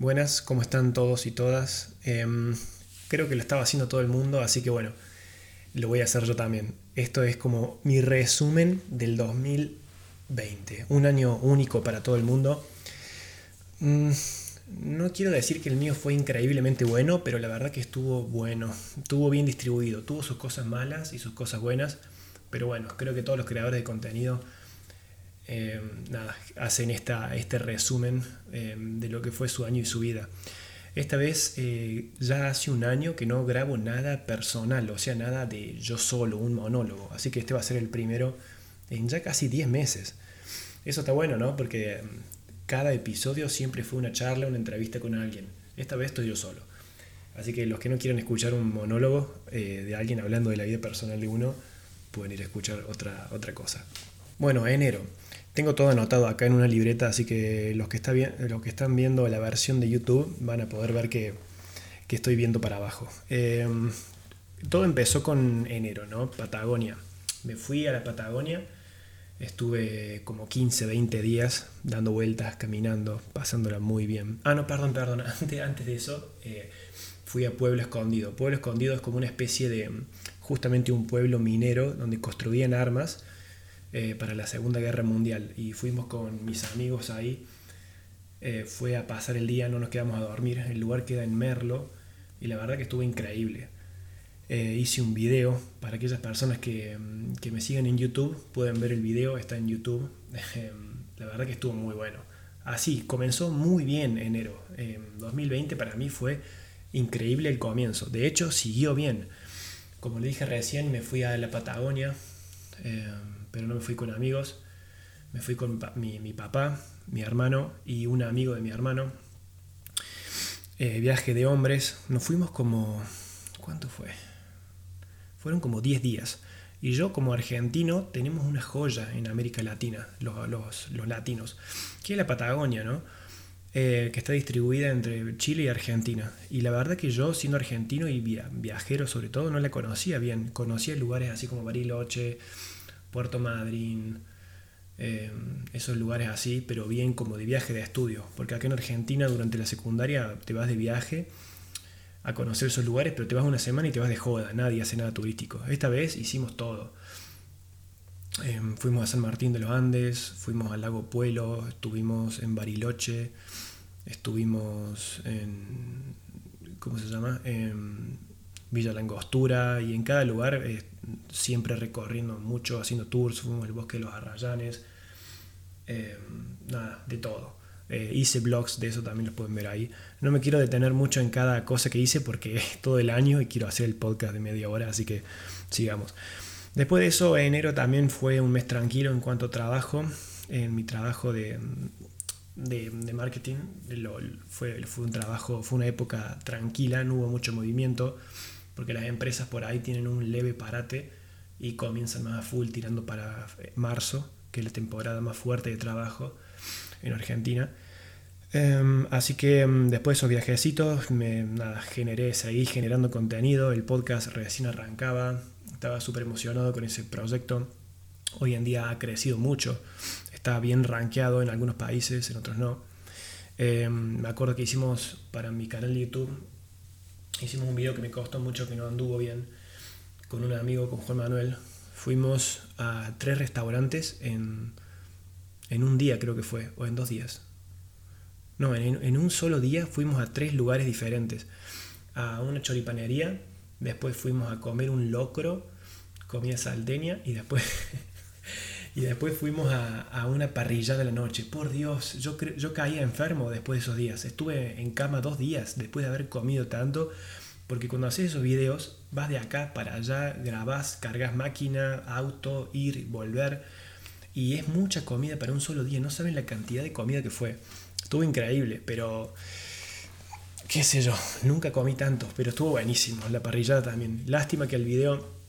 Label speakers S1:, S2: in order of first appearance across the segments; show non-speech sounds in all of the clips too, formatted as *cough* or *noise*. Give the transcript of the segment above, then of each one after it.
S1: Buenas, ¿cómo están todos y todas? Em, creo que lo estaba haciendo todo el mundo, así que bueno, lo voy a hacer yo también. Esto es como mi resumen del 2020, un año único para todo el mundo. Mm, no quiero decir que el mío fue increíblemente bueno, pero la verdad que estuvo bueno, estuvo bien distribuido, tuvo sus cosas malas y sus cosas buenas, pero bueno, creo que todos los creadores de contenido eh, nada, hacen esta, este resumen eh, de lo que fue su año y su vida. Esta vez eh, ya hace un año que no grabo nada personal, o sea, nada de yo solo, un monólogo. Así que este va a ser el primero en ya casi 10 meses. Eso está bueno, ¿no? Porque mm, cada episodio siempre fue una charla, una entrevista con alguien. Esta vez estoy yo solo. Así que los que no quieren escuchar un monólogo de alguien hablando de la vida personal de uno, pueden ir a escuchar otra, otra cosa. Bueno, enero. Tengo todo anotado acá en una libreta, así que los que, los que están viendo la versión de YouTube van a poder ver que, estoy viendo para abajo. Em, todo empezó con enero, ¿no? Patagonia. Me fui a la Patagonia, estuve como 15, 20 días dando vueltas, caminando, pasándola muy bien. Ah, no, perdón, perdón, *laughs* antes, antes de eso eh, fui a Pueblo Escondido. Pueblo Escondido es como una especie de, justamente un pueblo minero donde construían armas eh, para la Segunda Guerra Mundial y fuimos con mis amigos ahí. Eh, fue a pasar el día, no nos quedamos a dormir. El lugar queda en Merlo y la verdad que estuvo increíble. Eh, hice un video para aquellas personas que, mm, que, me siguen en YouTube, pueden ver el video, está en YouTube. *laughs* la verdad que estuvo muy bueno. Así, comenzó muy bien enero. 2020 para mí fue increíble el comienzo. De hecho, siguió bien. Como le dije recién, me fui a la Patagonia pero no me fui con amigos, me fui con mi, papá, mi hermano y un amigo de mi hermano. Eh, viaje de hombres, nos fuimos como... ¿Cuánto fue? Fueron como 10 días. Y yo como argentino tenemos una joya en América Latina, los, los, latinos, que es la Patagonia, ¿no? Eh, que está distribuida entre Chile y Argentina. Y la verdad que yo, siendo argentino y viajero sobre todo, no la conocía bien. Conocía lugares así como Bariloche, Puerto Madryn, eh, esos lugares así, pero bien como de viaje de estudio. Porque acá en Argentina durante la secundaria te vas de viaje a conocer esos lugares, pero te vas una semana y te vas de joda, nadie hace nada turístico. Esta vez hicimos todo. Eh, fuimos a San Martín de los Andes, fuimos al lago Puelo, estuvimos en Bariloche, estuvimos en... ¿Cómo se llama? En Villa Langostura y en cada lugar eh, siempre recorriendo mucho, haciendo tours, fuimos al bosque de los Arrayanes, eh, nada, de todo. Eh, hice blogs, de eso también los pueden ver ahí. No me quiero detener mucho en cada cosa que hice porque *laughs* es todo el año y quiero hacer el podcast de media hora, así que sigamos. Después de eso, enero también fue un mes tranquilo en cuanto a trabajo. En mi trabajo de, de, marketing fue, fue un trabajo, fue una época tranquila, no hubo mucho movimiento porque las empresas por ahí tienen un leve parate y comienzan más a full tirando para eh, marzo, que es la temporada más fuerte de trabajo en Argentina. Em, así que em, después de esos viajecitos me nada, generé, seguí generando contenido, el podcast recién arrancaba, estaba súper emocionado con ese proyecto. Hoy en día ha crecido mucho, está bien rankeado en algunos países, en otros no. Em, me acuerdo que hicimos para mi canal de YouTube hicimos un video que me costó mucho, que no anduvo bien, con un amigo, con Juan Manuel. Fuimos a tres restaurantes en, en un día, creo que fue, o en dos días. No, en, un solo día fuimos a tres lugares diferentes. A una choripanería, después fuimos a comer un locro, comida salteña y después *laughs* Y después fuimos a, una parrilla de la noche. Por Dios, yo, yo caía enfermo después de esos días. Estuve en cama dos días después de haber comido tanto. Porque cuando haces esos videos, vas de acá para allá, grabás, cargas máquina, auto, ir, volver. Y es mucha comida para un solo día. No saben la cantidad de comida que fue. Estuvo increíble, pero qué sé yo, nunca comí tanto, pero estuvo buenísimo. La parrillada también. Lástima que el video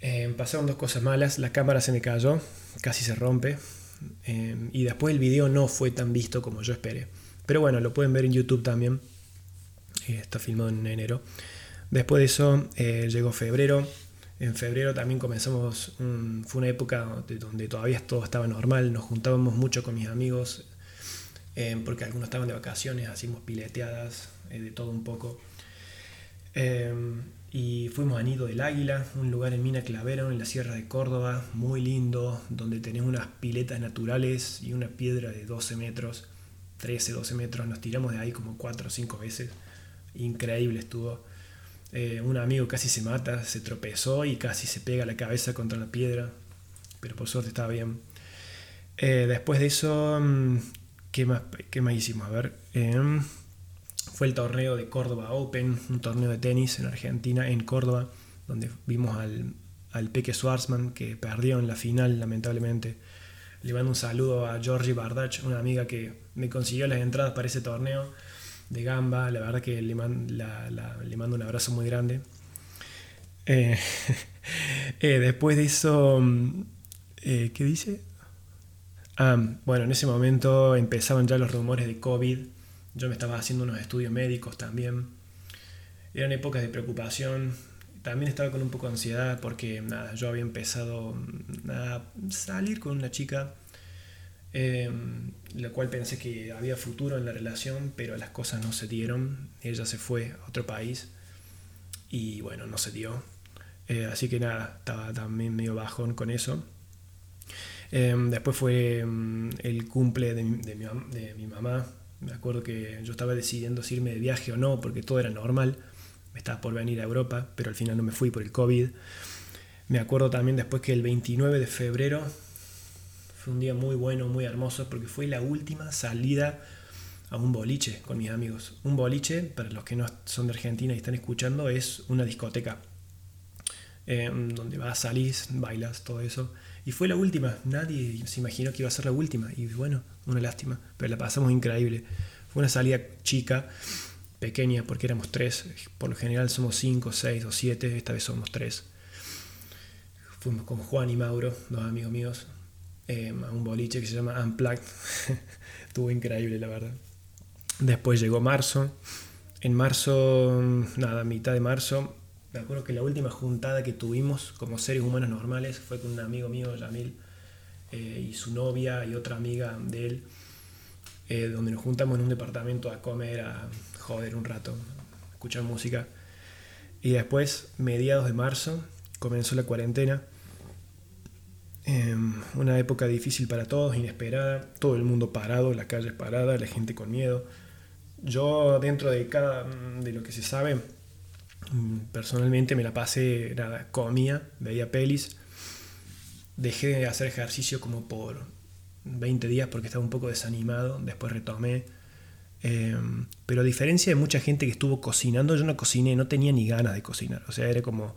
S1: eh, pasaron dos cosas malas, la cámara se me cayó, casi se rompe, eh, y después el video no fue tan visto como yo esperé. Pero bueno, lo pueden ver en YouTube también, eh, está filmado en enero. Después de eso llegó febrero, en febrero también comenzamos, fue una época donde todavía todo estaba normal, nos juntábamos mucho con mis amigos, eh, porque algunos estaban de vacaciones, hacíamos pileteadas, eh, de todo un poco. Eh, y fuimos a Nido del Águila, un lugar en Mina Clavero, en la Sierra de Córdoba, muy lindo, donde tenés unas piletas naturales y una piedra de 12 metros, 13, 12 metros. Nos tiramos de ahí como 4 o 5 veces. Increíble estuvo. un amigo casi se mata, se tropezó y casi se pega la cabeza contra la piedra, pero por suerte estaba bien. después de eso mm, ¿Qué más, qué más hicimos? A ver. Em, fue el torneo de Córdoba Open, un torneo de tenis en Argentina, en Córdoba, donde vimos al, al Peque Schwarzman, que perdió en la final, lamentablemente. Le mando un saludo a Georgie Bardach, una amiga que me consiguió las entradas para ese torneo de Gamba. La verdad que le, le mando un abrazo muy grande. Eh, *laughs* eh, después de eso, mm, eh, ¿qué dice? Ah, bueno, en ese momento empezaban ya los rumores de COVID. Yo me estaba haciendo unos estudios médicos también. Eran épocas de preocupación. También estaba con un poco de ansiedad porque nada, yo había empezado a salir con una chica, em, la cual pensé que había futuro en la relación, pero las cosas no se dieron. Ella se fue a otro país y bueno, no se dio. Eh, así que nada, estaba también medio bajón con eso. Em, después fue em, el cumple de mi, mamá. Me acuerdo que yo estaba decidiendo si irme de viaje o no, porque todo era normal. Me estaba por venir a Europa, pero al final no me fui por el COVID. Me acuerdo también después que el 29 de febrero fue un día muy bueno, muy hermoso, porque fue la última salida a un boliche con mis amigos. Un boliche, para los que no son de Argentina y están escuchando, es una discoteca. Em, donde vas, salís, bailas, todo eso. Y fue la última, nadie se imaginó que iba a ser la última. Y bueno, una lástima, pero la pasamos increíble. Fue una salida chica, pequeña, porque éramos tres. Por lo general somos cinco, seis o siete, esta vez somos tres. Fuimos con Juan y Mauro, dos amigos míos, em, a un boliche que se llama Unplugged. *laughs* Estuvo increíble, la verdad. Después llegó marzo. En marzo, nada, mitad de marzo, me acuerdo que la última juntada que tuvimos como seres humanos normales fue con un amigo mío, Yamil, eh, y su novia y otra amiga de él, eh, donde nos juntamos en un departamento a comer, a joder un rato, a escuchar música. Y después, mediados de marzo, comenzó la cuarentena. Em, una época difícil para todos, inesperada, todo el mundo parado, las calles paradas, la gente con miedo. Yo, dentro de cada de lo que se sabe, Mm, personalmente me la pasé, nada, comía, veía pelis, dejé de hacer ejercicio como por 20 días porque estaba un poco desanimado, después retomé. Em, pero a diferencia de mucha gente que estuvo cocinando, yo no cociné, no tenía ni ganas de cocinar. O sea, era como,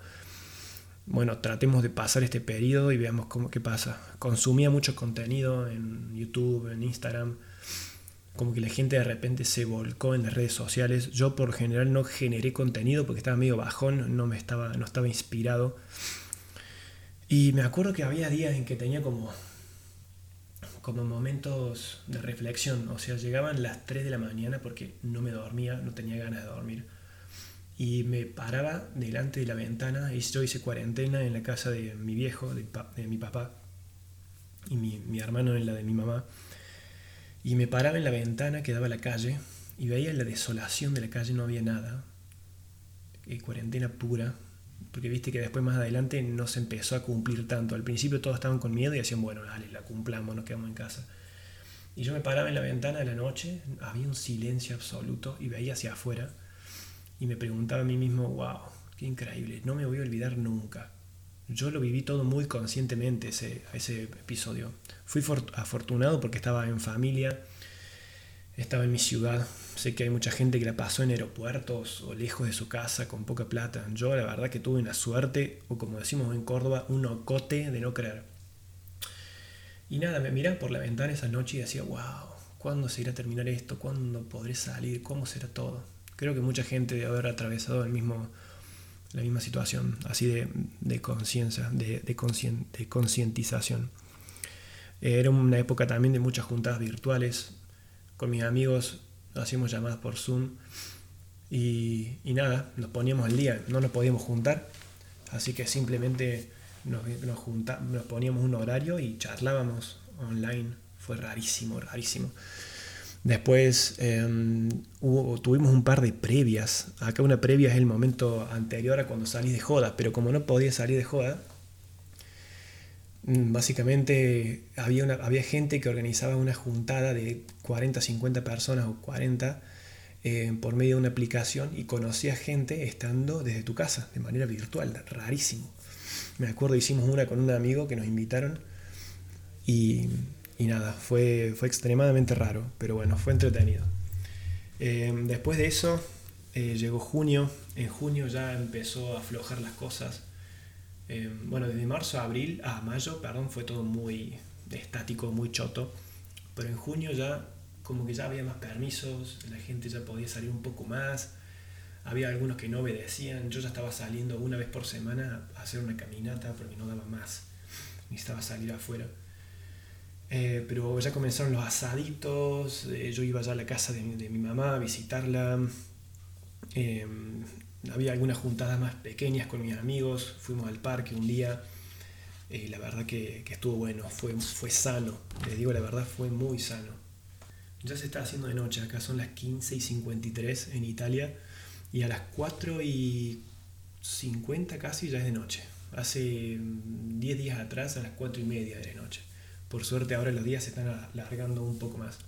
S1: bueno, tratemos de pasar este periodo y veamos cómo, qué pasa. Consumía mucho contenido en YouTube, en Instagram como que la gente de repente se volcó en las redes sociales. Yo por general no generé contenido porque estaba medio bajón, no, me estaba, no estaba inspirado. Y me acuerdo que había días en que tenía como, como momentos de reflexión. O sea, llegaban las 3 de la mañana porque no me dormía, no tenía ganas de dormir. Y me paraba delante de la ventana y yo hice cuarentena en la casa de mi viejo, de, mi papá, y mi, mi hermano en la de mi mamá. Y me paraba en la ventana que daba a la calle y veía la desolación de la calle, no había nada. Y cuarentena pura. Porque viste que después más adelante no se empezó a cumplir tanto. Al principio todos estaban con miedo y decían, bueno, dale, la cumplamos, nos quedamos en casa. Y yo me paraba en la ventana de la noche, había un silencio absoluto y veía hacia afuera y me preguntaba a mí mismo, wow, qué increíble, no me voy a olvidar nunca. Yo lo viví todo muy conscientemente ese, ese episodio. Fui afortunado porque estaba en familia, estaba en mi ciudad. Sé que hay mucha gente que la pasó en aeropuertos o lejos de su casa con poca plata. Yo la verdad que tuve una suerte, o como decimos en Córdoba, un ocote de no creer. Y nada, me miraba por la ventana esa noche y decía, wow, ¿cuándo se irá a terminar esto? ¿Cuándo podré salir? ¿Cómo será todo? Creo que mucha gente debe haber atravesado el mismo la misma situación, así de, conciencia, de, de concientización. Era una época también de muchas juntadas virtuales. Con mis amigos hacíamos llamadas por Zoom y, nada, nos poníamos al día, no nos podíamos juntar, así que simplemente nos, nos poníamos un horario y charlábamos online. Fue rarísimo, rarísimo. Después em, tuvimos un par de previas. Acá una previa es el momento anterior a cuando salís de joda, pero como no podía salir de joda, mm, básicamente había, había gente que organizaba una juntada de 40, 50 personas o 40 eh, por medio de una aplicación y conocía gente estando desde tu casa, de manera virtual, rarísimo. Me acuerdo, hicimos una con un amigo que nos invitaron y y nada, fue, fue extremadamente raro, pero bueno, fue entretenido. Eh, después de eso, eh, llegó junio, en junio ya empezó a aflojar las cosas. Eh, bueno, desde marzo a abril, a mayo, perdón, fue todo muy estático, muy choto, pero en junio ya como que ya había más permisos, la gente ya podía salir un poco más, había algunos que no obedecían, yo ya estaba saliendo una vez por semana a hacer una caminata porque no daba más, necesitaba salir afuera. Eh, pero ya comenzaron los asaditos, eh, yo iba ya a la casa de, mi mamá a visitarla. Eh, había algunas juntadas más pequeñas con mis amigos, fuimos al parque un día. la verdad que, estuvo bueno, fue, fue sano, les digo la verdad, fue muy sano. Ya se está haciendo de noche, acá son las 15 y 53 en Italia y a las 4 y 50 casi ya es de noche. Hace 10 días atrás a las 4 y media de noche. Por suerte ahora los días se están alargando un poco más.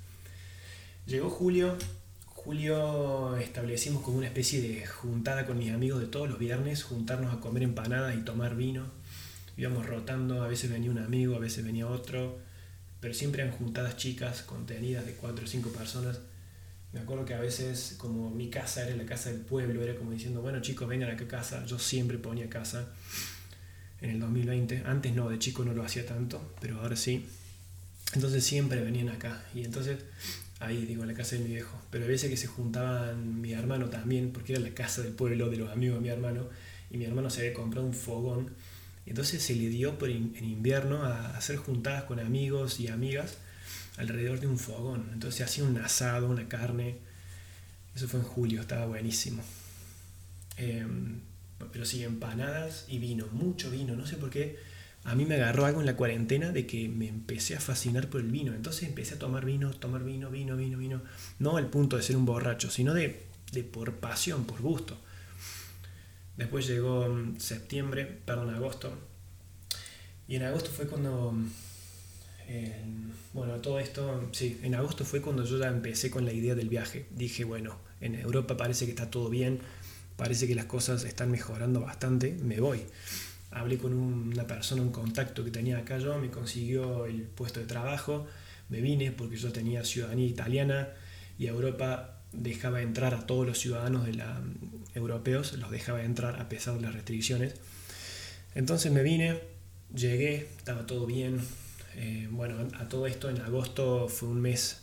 S1: Llegó julio. Julio establecimos como una especie de juntada con mis amigos de todos los viernes, juntarnos a comer empanadas y tomar vino. Íbamos rotando, a veces venía un amigo, a veces venía otro, pero siempre eran juntadas chicas, contenidas de cuatro o cinco personas. Me acuerdo que a veces, como mi casa era la casa del pueblo, era como diciendo, bueno chicos, vengan a casa. Yo siempre ponía casa en el 2020. Antes no, de chico no lo hacía tanto, pero ahora sí. Entonces siempre venían acá. Y entonces, ahí digo, la casa de mi viejo. Pero a veces que se juntaban mi hermano también, porque era la casa del pueblo de los amigos de mi hermano. Y mi hermano se había comprado un fogón. Y entonces se le dio por en invierno a hacer juntadas con amigos y amigas alrededor de un fogón. Entonces hacía un asado, una carne. Eso fue en julio, estaba buenísimo. Em, pero sí, empanadas y vino, mucho vino, no sé por qué. A mí me agarró algo en la cuarentena de que me empecé a fascinar por el vino. Entonces empecé a tomar vino, tomar vino, vino, vino, vino. No al punto de ser un borracho, sino de, por pasión, por gusto. Después llegó mm, septiembre, perdón, agosto. Y en agosto fue cuando... Mm, bueno, todo esto, sí, en agosto fue cuando yo ya empecé con la idea del viaje. Dije, bueno, en Europa parece que está todo bien, parece que las cosas están mejorando bastante, me voy. Hablé con una persona, un contacto que tenía acá yo, me consiguió el puesto de trabajo, me vine porque yo tenía ciudadanía italiana y Europa dejaba entrar a todos los ciudadanos de la, europeos, los dejaba entrar a pesar de las restricciones. Entonces me vine, llegué, estaba todo bien. Eh, bueno, a todo esto en agosto fue un mes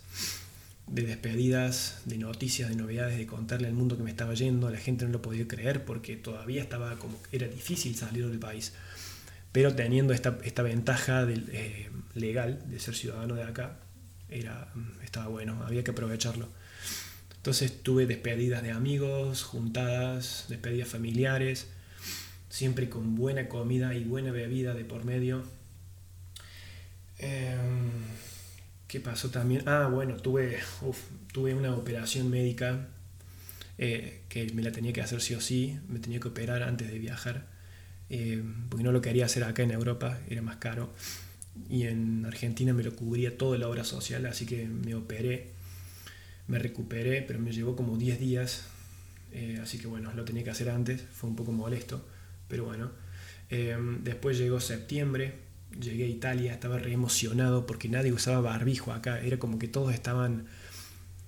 S1: de despedidas, de noticias, de novedades, de contarle al mundo que me estaba yendo. La gente no lo podía creer porque todavía estaba como era difícil salir del país. Pero teniendo esta, esta ventaja del, eh, legal de ser ciudadano de acá, era, mm, estaba bueno, había que aprovecharlo. Entonces tuve despedidas de amigos, juntadas, despedidas familiares, siempre con buena comida y buena bebida de por medio. Eh, ¿Qué pasó también? Ah, bueno, tuve, tuve una operación médica eh, que me la tenía que hacer sí o sí, me tenía que operar antes de viajar, eh, porque no lo quería hacer acá en Europa, era más caro, y en Argentina me lo cubría toda la obra social, así que me operé, me recuperé, pero me llevó como 10 días, eh, así que bueno, lo tenía que hacer antes, fue un poco molesto, pero bueno. después llegó septiembre, llegué a Italia, estaba re emocionado porque nadie usaba barbijo acá, era como que todos estaban,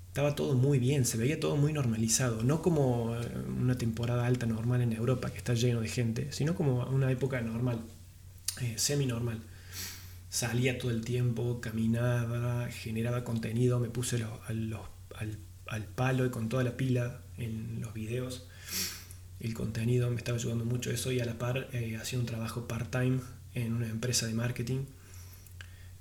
S1: estaba todo muy bien, se veía todo muy normalizado, no como eh, una temporada alta normal en Europa que está lleno de gente, sino como una época normal, eh, semi-normal. Salía todo el tiempo, caminaba, generaba contenido, me puse al, al, palo y con toda la pila en los videos. El contenido me estaba ayudando mucho eso y a la par eh, hacía un trabajo part-time en una empresa de marketing.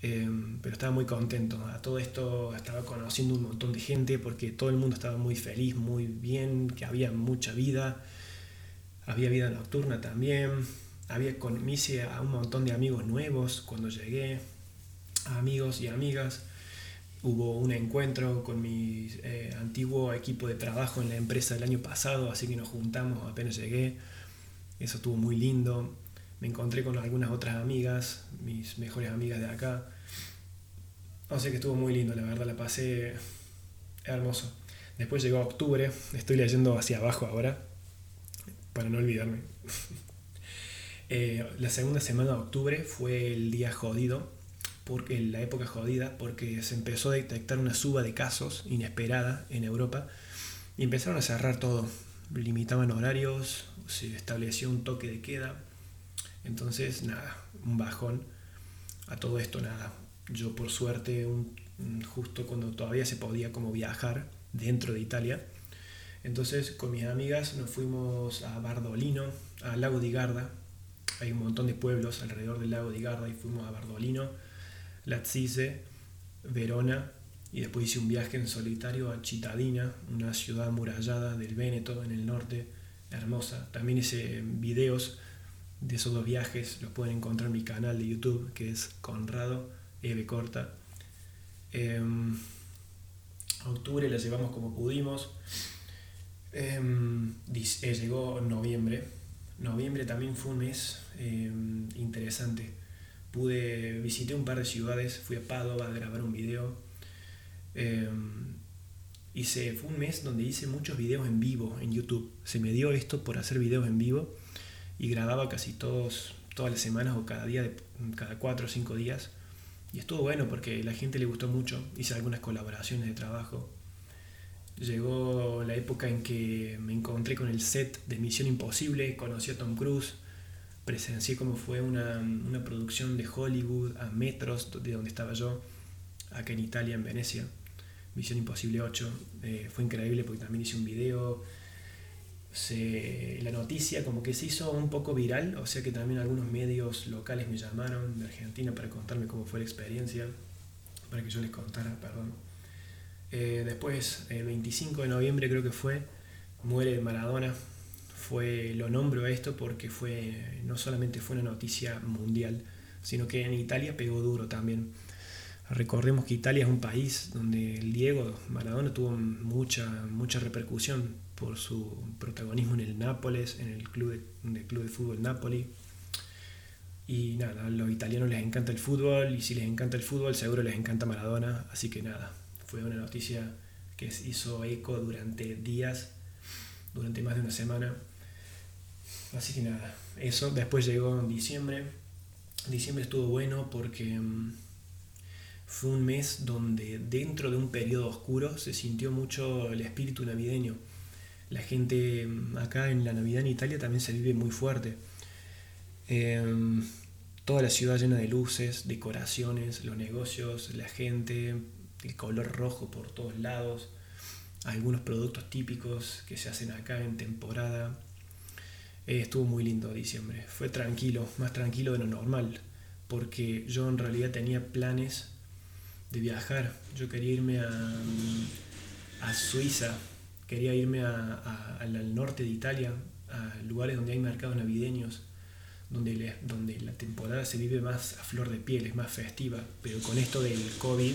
S1: Eh, pero estaba muy contento. A todo esto estaba conociendo un montón de gente porque todo el mundo estaba muy feliz, muy bien, que había mucha vida. Había vida nocturna también. Había con, me a un montón de amigos nuevos cuando llegué, amigos y amigas. hubo un encuentro con mi eh, antiguo equipo de trabajo en la empresa el año pasado, así que nos juntamos apenas llegué. Eso estuvo muy lindo. Me encontré con algunas otras amigas, mis mejores amigas de acá. O sea que estuvo muy lindo, la verdad, la pasé hermoso. Después llegó octubre, estoy leyendo hacia abajo ahora, para no olvidarme. *laughs* Eh, la segunda semana de octubre fue el día jodido, porque la época jodida, porque se empezó a detectar una suba de casos inesperada en Europa y empezaron a cerrar todo. Limitaban horarios, se estableció un toque de queda. Entonces, nada, un bajón a todo esto, nada. Yo por suerte, justo cuando todavía se podía como viajar dentro de Italia, entonces con mis amigas nos fuimos a Bardolino, al lago di Garda, hay un montón de pueblos alrededor del lago de Garda y fuimos a Bardolino, Lazzise, Verona y después hice un viaje en solitario a Cittadina, una ciudad amurallada del Véneto en el norte, hermosa. También hice videos de esos dos viajes, los pueden encontrar en mi canal de YouTube que es Conrado Eve Corta. Em, octubre la llevamos como pudimos. Em, eh, llegó noviembre. Noviembre también fue un mes Em, interesante. Pude, visité un par de ciudades, fui a Padova a grabar un video. Hice, fue un mes donde hice muchos videos en vivo en YouTube. Se me dio esto por hacer videos en vivo y grababa casi todos, todas las semanas o cada día, cada cuatro o cinco días. Y estuvo bueno porque la gente le gustó mucho. Hice algunas colaboraciones de trabajo. Llegó la época en que me encontré con el set de Misión Imposible, conocí a Tom Cruise, presencié cómo fue una, una, producción de Hollywood a metros de donde estaba yo, acá en Italia, en Venecia, Misión Imposible 8. Eh, fue increíble porque también hice un video. Se, la noticia como que se hizo un poco viral, o sea que también algunos medios locales me llamaron de Argentina para contarme cómo fue la experiencia, para que yo les contara, perdón. Eh, después, el 25 de noviembre creo que fue, muere Maradona, fue, lo nombro esto porque fue, no solamente fue una noticia mundial, sino que en Italia pegó duro también. Recordemos que Italia es un país donde el Diego Maradona tuvo mucha, mucha repercusión por su protagonismo en el Nápoles, en el club de, club de fútbol Napoli. Y nada, a los italianos les encanta el fútbol y si les encanta el fútbol seguro les encanta Maradona. Así que nada, fue una noticia que hizo eco durante días, durante más de una semana. Así que nada, eso. Después llegó en diciembre. Diciembre estuvo bueno porque mm, fue un mes donde dentro de un periodo oscuro se sintió mucho el espíritu navideño. La gente mm, acá en la Navidad en Italia también se vive muy fuerte. Em, toda la ciudad llena de luces, decoraciones, los negocios, la gente, el color rojo por todos lados, algunos productos típicos que se hacen acá en temporada eh, estuvo muy lindo diciembre. Fue tranquilo, más tranquilo de lo normal, porque yo en realidad tenía planes de viajar. Yo quería irme a, a Suiza, quería irme a, al norte de Italia, a lugares donde hay mercados navideños, donde, donde la temporada se vive más a flor de piel, es más festiva, pero con esto del COVID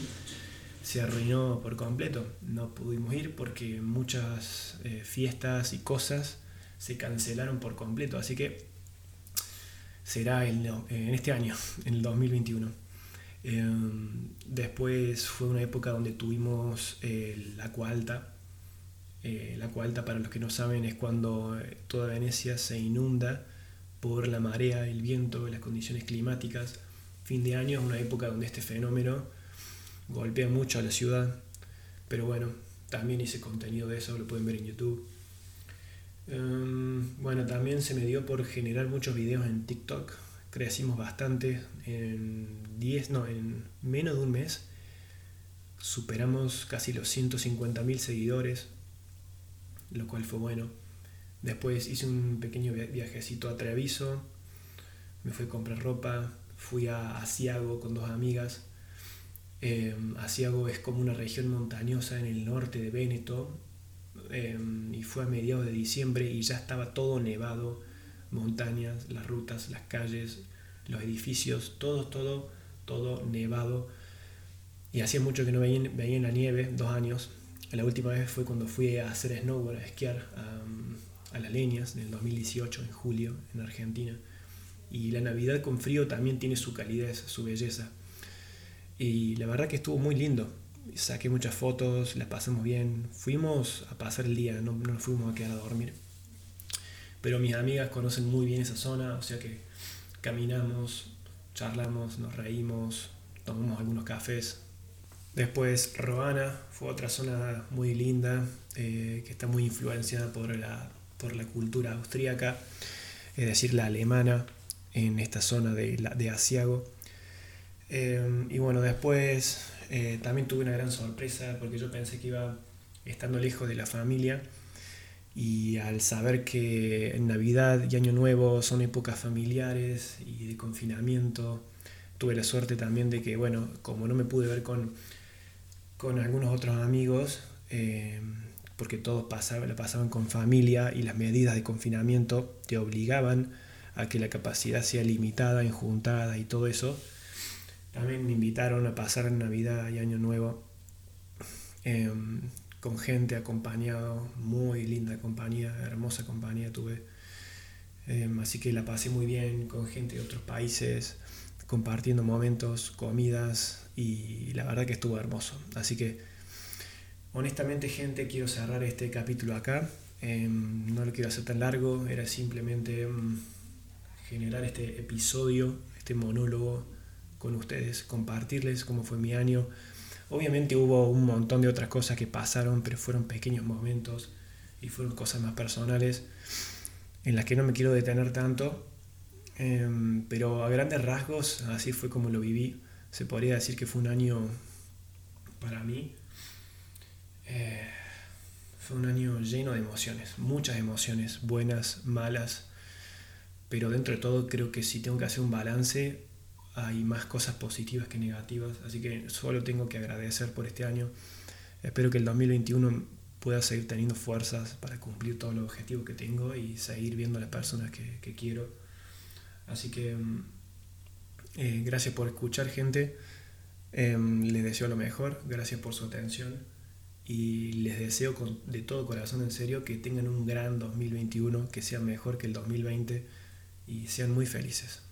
S1: se arruinó por completo. No pudimos ir porque muchas eh, fiestas y cosas se cancelaron por completo, así que será en este año, *laughs* en el 2021. Em, después fue una época donde tuvimos el agua alta. El agua alta, para los que no saben, es cuando eh, toda Venecia se inunda por la marea, el viento, las condiciones climáticas. Fin de año es una época donde este fenómeno golpea mucho a la ciudad. Pero bueno, también hice contenido de eso, lo pueden ver en YouTube. Em, bueno, también se me dio por generar muchos videos en TikTok. Crecimos bastante. En 10, no, en menos de un mes superamos casi los 150.000 seguidores, lo cual fue bueno. Después hice un pequeño viajecito a Treviso, me fui a comprar ropa, fui a Asiago con dos amigas. Eh, Asiago es como una región montañosa en el norte de Véneto, Em, y fue a mediados de diciembre y ya estaba todo nevado, montañas, las rutas, las calles, los edificios, todo, todo, todo nevado. y hacía mucho que no veía, veía la nieve, dos años. La última vez fue cuando fui a hacer snowboard, a esquiar a, las leñas, en el 2018, en julio, en Argentina. Y la Navidad con frío también tiene su calidez, su belleza. Y la verdad que estuvo muy lindo. Saqué muchas fotos, las pasamos bien. Fuimos a pasar el día, no, no nos fuimos a quedar a dormir. Pero mis amigas conocen muy bien esa zona, o sea que caminamos, charlamos, nos reímos, tomamos algunos cafés. Después Roana fue otra zona muy linda, eh, que está muy influenciada por la, por la cultura austríaca, es decir, la alemana, en esta zona de, de Asiago. Eh, y bueno, después eh, también tuve una gran sorpresa porque yo pensé que iba estando lejos de la familia y al saber que Navidad y Año Nuevo son épocas familiares y de confinamiento, tuve la suerte también de que, bueno, como no me pude ver con, con algunos otros amigos, eh, porque todos pasaban, la pasaban con familia y las medidas de confinamiento te obligaban a que la capacidad sea limitada, enjuntada y todo eso, también me invitaron a pasar Navidad y Año Nuevo em, con gente acompañado, muy linda compañía, hermosa compañía tuve. Em, así que la pasé muy bien con gente de otros países, compartiendo momentos, comidas y la verdad que estuvo hermoso. Así que honestamente gente quiero cerrar este capítulo acá. Em, no lo quiero hacer tan largo, era simplemente generar este episodio, este monólogo con ustedes, compartirles cómo fue mi año. Obviamente hubo un montón de otras cosas que pasaron, pero fueron pequeños momentos y fueron cosas más personales en las que no me quiero detener tanto. Em, pero a grandes rasgos, así fue como lo viví. Se podría decir que fue un año para mí. Eh, fue un año lleno de emociones, muchas emociones, buenas, malas, pero dentro de todo creo que si tengo que hacer un balance, hay más cosas positivas que negativas, así que solo tengo que agradecer por este año. Espero que el 2021 pueda seguir teniendo fuerzas para cumplir todos los objetivos que tengo y seguir viendo a las personas que, quiero. Así que mm, eh, gracias por escuchar gente, em, les deseo lo mejor, gracias por su atención y les deseo de todo corazón en serio que tengan un gran 2021, que sea mejor que el 2020 y sean muy felices.